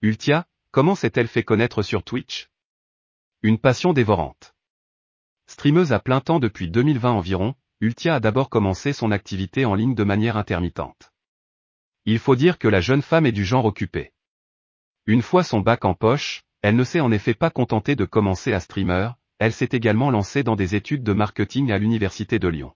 Ultia, comment s'est-elle fait connaître sur Twitch? Une passion dévorante. Streameuse à plein temps depuis 2020 environ, Ultia a d'abord commencé son activité en ligne de manière intermittente. Il faut dire que la jeune femme est du genre occupé. Une fois son bac en poche, elle ne s'est en effet pas contentée de commencer à streamer, elle s'est également lancée dans des études de marketing à l'Université de Lyon.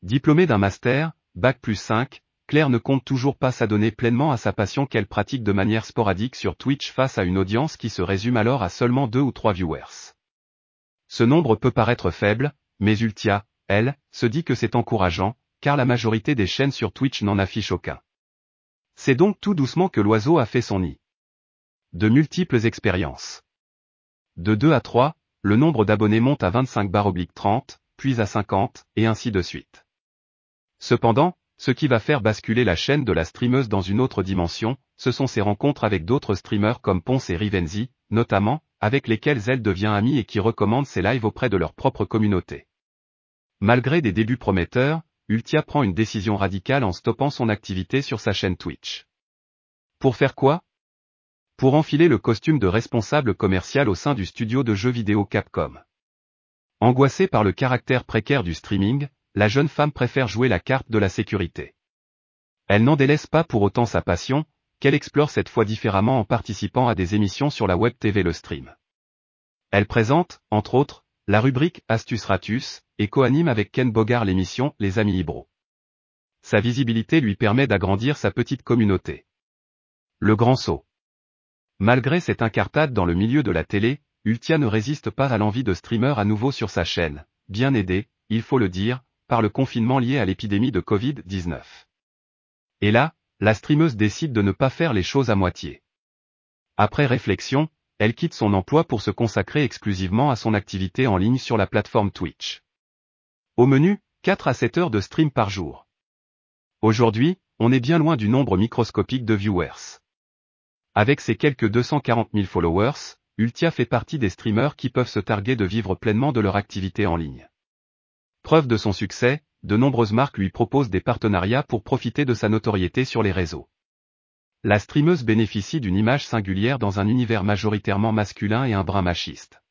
Diplômée d'un master, bac plus 5, Claire ne compte toujours pas s'adonner pleinement à sa passion qu'elle pratique de manière sporadique sur Twitch face à une audience qui se résume alors à seulement deux ou trois viewers. Ce nombre peut paraître faible, mais Ultia, elle, se dit que c'est encourageant, car la majorité des chaînes sur Twitch n'en affiche aucun. C'est donc tout doucement que l'oiseau a fait son nid. De multiples expériences. De 2 à 3, le nombre d'abonnés monte à 25 30, puis à 50, et ainsi de suite. Cependant, ce qui va faire basculer la chaîne de la streameuse dans une autre dimension, ce sont ses rencontres avec d'autres streamers comme Ponce et Rivenzi, notamment, avec lesquels elle devient amie et qui recommandent ses lives auprès de leur propre communauté. Malgré des débuts prometteurs, Ultia prend une décision radicale en stoppant son activité sur sa chaîne Twitch. Pour faire quoi? Pour enfiler le costume de responsable commercial au sein du studio de jeux vidéo Capcom. Angoissée par le caractère précaire du streaming, la jeune femme préfère jouer la carte de la sécurité. Elle n'en délaisse pas pour autant sa passion, qu'elle explore cette fois différemment en participant à des émissions sur la web TV Le Stream. Elle présente, entre autres, la rubrique Astuce Ratus, et co-anime avec Ken Bogard l'émission Les Amis Libro. Sa visibilité lui permet d'agrandir sa petite communauté. Le grand saut. Malgré cette incartade dans le milieu de la télé, Ultia ne résiste pas à l'envie de streamer à nouveau sur sa chaîne, bien aidé, il faut le dire, par le confinement lié à l'épidémie de Covid-19. Et là, la streameuse décide de ne pas faire les choses à moitié. Après réflexion, elle quitte son emploi pour se consacrer exclusivement à son activité en ligne sur la plateforme Twitch. Au menu, 4 à 7 heures de stream par jour. Aujourd'hui, on est bien loin du nombre microscopique de viewers. Avec ses quelques 240 000 followers, Ultia fait partie des streamers qui peuvent se targuer de vivre pleinement de leur activité en ligne. Preuve de son succès, de nombreuses marques lui proposent des partenariats pour profiter de sa notoriété sur les réseaux. La streameuse bénéficie d'une image singulière dans un univers majoritairement masculin et un brin machiste.